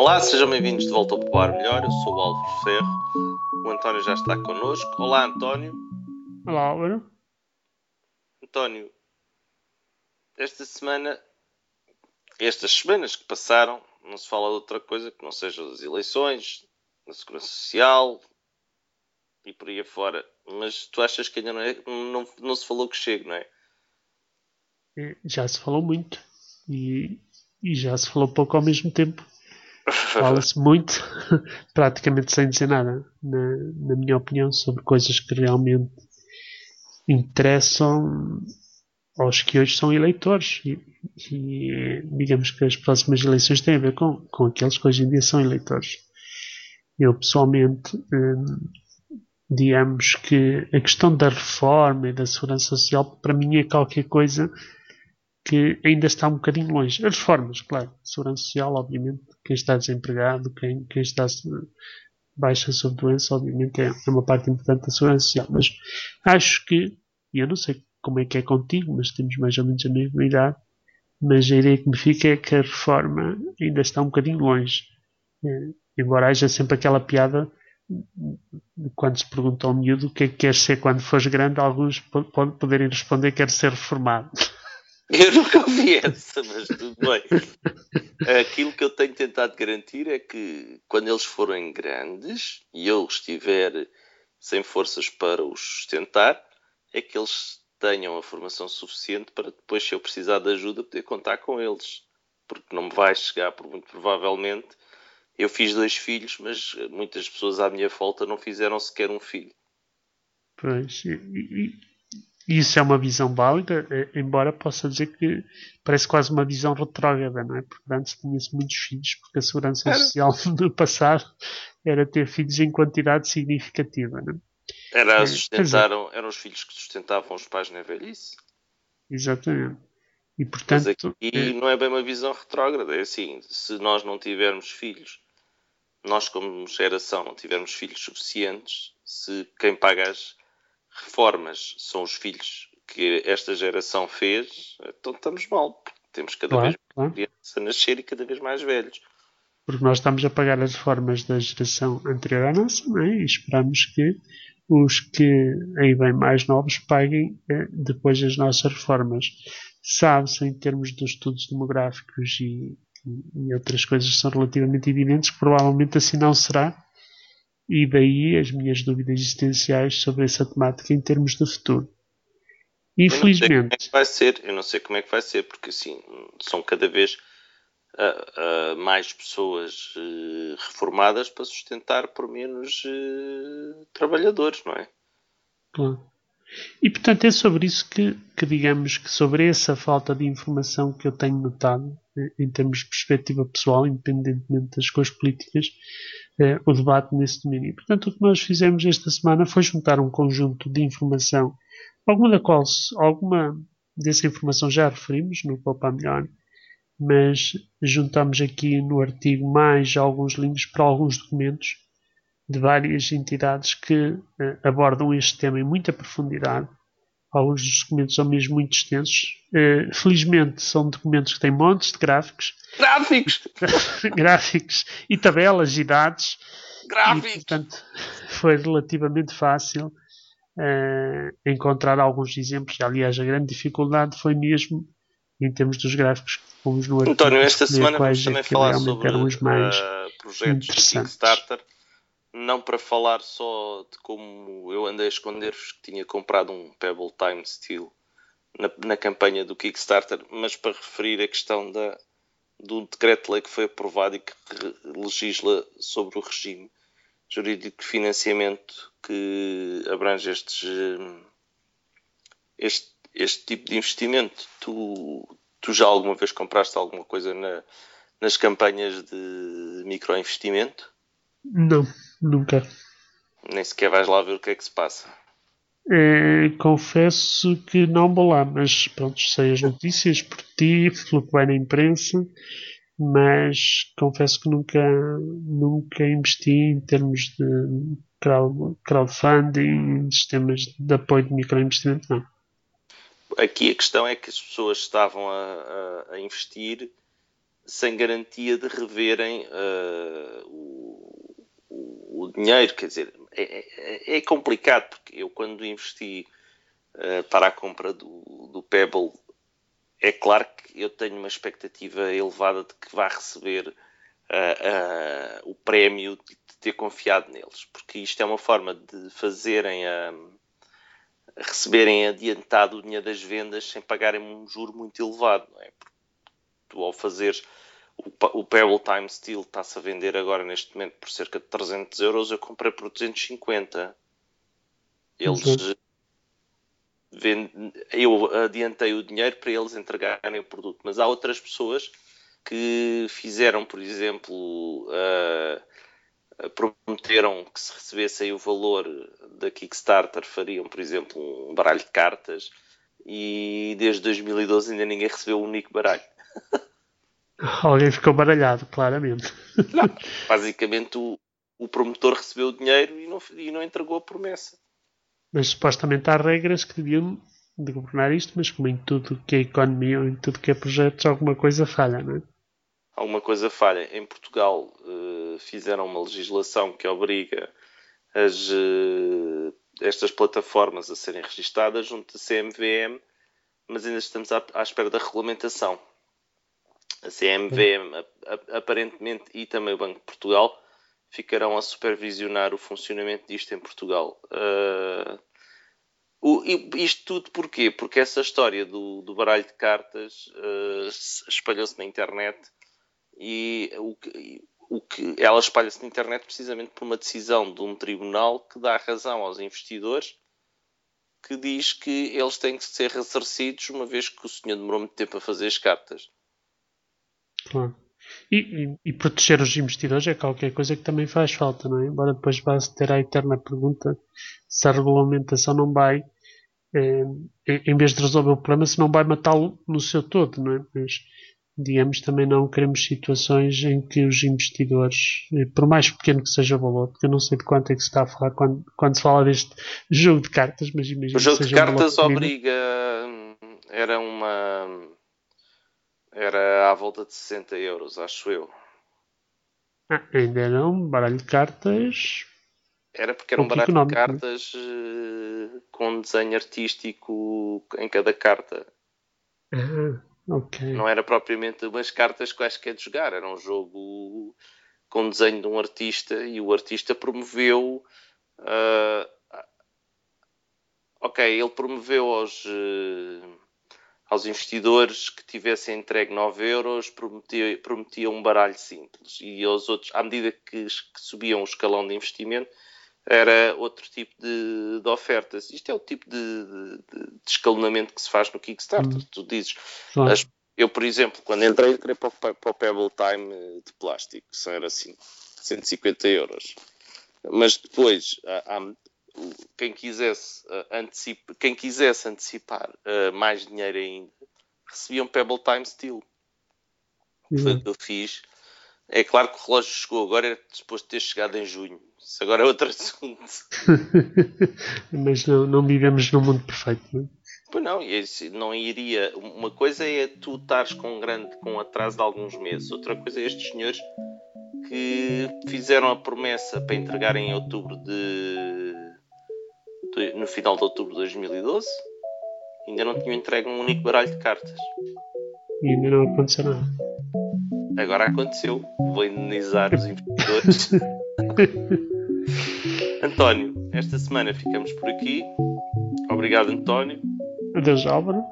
Olá, sejam bem-vindos de volta ao Popular Melhor. Eu sou o Álvaro Ferro. O António já está connosco. Olá, António. Olá, Álvaro. António, esta semana, estas semanas que passaram, não se fala de outra coisa que não sejam as eleições, a segurança social e por aí afora. Mas tu achas que ainda não, é, não, não se falou que chega, não é? é? Já se falou muito e, e já se falou pouco ao mesmo tempo. Fala-se muito, praticamente sem dizer nada, na, na minha opinião, sobre coisas que realmente interessam aos que hoje são eleitores. E, e, digamos que as próximas eleições têm a ver com, com aqueles que hoje em dia são eleitores. Eu pessoalmente, hum, digamos que a questão da reforma e da segurança social para mim é qualquer coisa que ainda está um bocadinho longe. As reformas, claro, segurança social, obviamente, quem está desempregado, quem, quem está baixa sobre doença, obviamente é, é uma parte importante da segurança social. Mas acho que, e eu não sei como é que é contigo, mas temos mais ou menos a mesma idade, mas a ideia que me fica é que a reforma ainda está um bocadinho longe. É, embora haja sempre aquela piada quando se pergunta ao miúdo o que é que quer ser quando fores grande, alguns poderem responder que quer ser reformado. Eu nunca ouvi essa, mas tudo bem. Aquilo que eu tenho tentado garantir é que quando eles forem grandes e eu estiver sem forças para os sustentar, é que eles tenham a formação suficiente para depois, se eu precisar de ajuda, poder contar com eles. Porque não me vai chegar, por muito provavelmente. Eu fiz dois filhos, mas muitas pessoas à minha volta não fizeram sequer um filho. Pois, e, isso é uma visão válida, eh, embora possa dizer que parece quase uma visão retrógrada, não é? Porque antes tinha-se muitos filhos, porque a segurança era. social no passado era ter filhos em quantidade significativa, não é? Era, é, sustentaram, eram os filhos que sustentavam os pais na velhice. Exatamente. E portanto. E é... não é bem uma visão retrógrada, é assim, se nós não tivermos filhos, nós como geração não tivermos filhos suficientes, se quem paga as reformas são os filhos que esta geração fez, então estamos mal, porque temos cada claro, vez mais crianças a nascer e cada vez mais velhos. Porque nós estamos a pagar as reformas da geração anterior à nossa, não é? e esperamos que os que aí bem mais novos paguem eh, depois as nossas reformas. Sabe-se em termos dos estudos demográficos e, e outras coisas que são relativamente evidentes que provavelmente assim não será e daí as minhas dúvidas existenciais sobre essa temática em termos de futuro. Infelizmente. Eu não sei como é que vai ser, eu não sei como é que vai ser, porque assim, são cada vez uh, uh, mais pessoas uh, reformadas para sustentar por menos trabalhadores, não é? Claro. E portanto é sobre isso que, que, digamos que sobre essa falta de informação que eu tenho notado, em termos de perspectiva pessoal, independentemente das coisas políticas, eh, o debate nesse domínio. Portanto, o que nós fizemos esta semana foi juntar um conjunto de informação, alguma da qual, alguma dessa informação já referimos no Popa Melhor, mas juntamos aqui no artigo mais alguns links para alguns documentos de várias entidades que eh, abordam este tema em muita profundidade. Alguns dos documentos são mesmo muito extensos. Uh, felizmente são documentos que têm montes de gráficos Gráficos! Gráficos e tabelas e dados. Gráficos! E, portanto, foi relativamente fácil uh, encontrar alguns exemplos. Aliás, a grande dificuldade foi mesmo em termos dos gráficos que fomos no António, esta semana vamos também falar sobre os mais uh, projetos de Kickstarter. Não para falar só de como eu andei a esconder-vos que tinha comprado um Pebble Time Steel na, na campanha do Kickstarter, mas para referir a questão da, do decreto-lei que foi aprovado e que legisla sobre o regime jurídico de financiamento que abrange estes, hum, este, este tipo de investimento. Tu, tu já alguma vez compraste alguma coisa na, nas campanhas de microinvestimento? Não, nunca. Nem sequer vais lá ver o que é que se passa. É, confesso que não vou lá, mas pronto, sei as notícias por ti, pelo que vai na imprensa, mas confesso que nunca, nunca investi em termos de crowd, crowdfunding, sistemas de apoio de microinvestimento, não. Aqui a questão é que as pessoas estavam a, a, a investir sem garantia de reverem uh, o, dinheiro. Quer dizer, é, é, é, complicado, porque eu quando investi uh, para a compra do, do Pebble, é claro que eu tenho uma expectativa elevada de que vá receber uh, o prémio de ter confiado neles, porque isto é uma forma de fazerem a receberem adiantado o dinheiro das vendas sem pagarem um juro muito elevado, não é? Porque tu ao fazeres o, Pebble Time Steel está-se a vender agora neste momento por cerca de 300 euros, eu comprei por 250. Eles uhum. vend... eu adiantei o dinheiro para eles entregarem o produto, mas há outras pessoas que fizeram, por exemplo, uh, prometeram que se recebessem o valor da Kickstarter fariam, por exemplo, um baralho de cartas e desde 2012 ainda ninguém recebeu um único baralho. Alguém ficou baralhado, claramente. Não, basicamente o, o promotor recebeu o dinheiro e não, e não entregou a promessa. Mas supostamente há regras que deviam de governar isto, mas como em tudo que é economia ou em tudo que é projetos, alguma coisa falha, não é? Alguma coisa falha. Em Portugal uh, fizeram uma legislação que obriga as, uh, estas plataformas a serem registadas junto da CMVM, mas ainda estamos à, à espera da regulamentação. A CMVM, aparentemente, e também o Banco de Portugal ficarão a supervisionar o funcionamento disto em Portugal. Uh, isto tudo porquê? Porque essa história do, do baralho de cartas uh, espalhou-se na internet e o que, o que ela espalha-se na internet precisamente por uma decisão de um tribunal que dá razão aos investidores que diz que eles têm que ser ressarcidos uma vez que o senhor demorou muito tempo a fazer as cartas. Claro. E, e, e, proteger os investidores é qualquer coisa que também faz falta, não é? Embora depois vá ter a eterna pergunta se a regulamentação não vai, eh, em vez de resolver o problema, se não vai matá-lo no seu todo, não é? Mas, digamos, também não queremos situações em que os investidores, eh, por mais pequeno que seja o valor, porque eu não sei de quanto é que se está a falar quando, quando se fala deste jogo de cartas, mas imagina O jogo de cartas obriga, era uma era à volta de 60 euros, acho eu. Ah, ainda era um baralho de cartas. Era porque era um baralho de né? cartas uh, com um desenho artístico em cada carta. Ah, ok. Não era propriamente umas cartas quaisquer de jogar, era um jogo com desenho de um artista e o artista promoveu. Uh, ok, ele promoveu aos. Uh, aos investidores que tivessem entregue 9 euros, prometia, prometia um baralho simples. E aos outros, à medida que, que subiam o escalão de investimento, era outro tipo de, de ofertas. Isto é o tipo de, de, de, escalonamento que se faz no Kickstarter. Hum. Tu dizes, claro. as, eu, por exemplo, quando entrei, entrei para, para, para o Pebble Time de plástico, são era assim, 150 euros. Mas depois, há, quem quisesse, uh, antecip... quem quisesse antecipar uh, mais dinheiro ainda, recebia um Pebble Time Steel. Uhum. Foi o que eu fiz. É claro que o relógio chegou agora, era suposto ter chegado em junho. Isso agora é outro assunto. Mas não, não vivemos num mundo perfeito, não é? Pois não, não iria. Uma coisa é tu estares com um grande com atraso de alguns meses, outra coisa é estes senhores que fizeram a promessa para entregar em outubro de no final de outubro de 2012, ainda não tinham entregue um único baralho de cartas. E ainda não aconteceu nada. Agora aconteceu. Vou indenizar os investidores. António, esta semana ficamos por aqui. Obrigado, António. Adeus, Álvaro.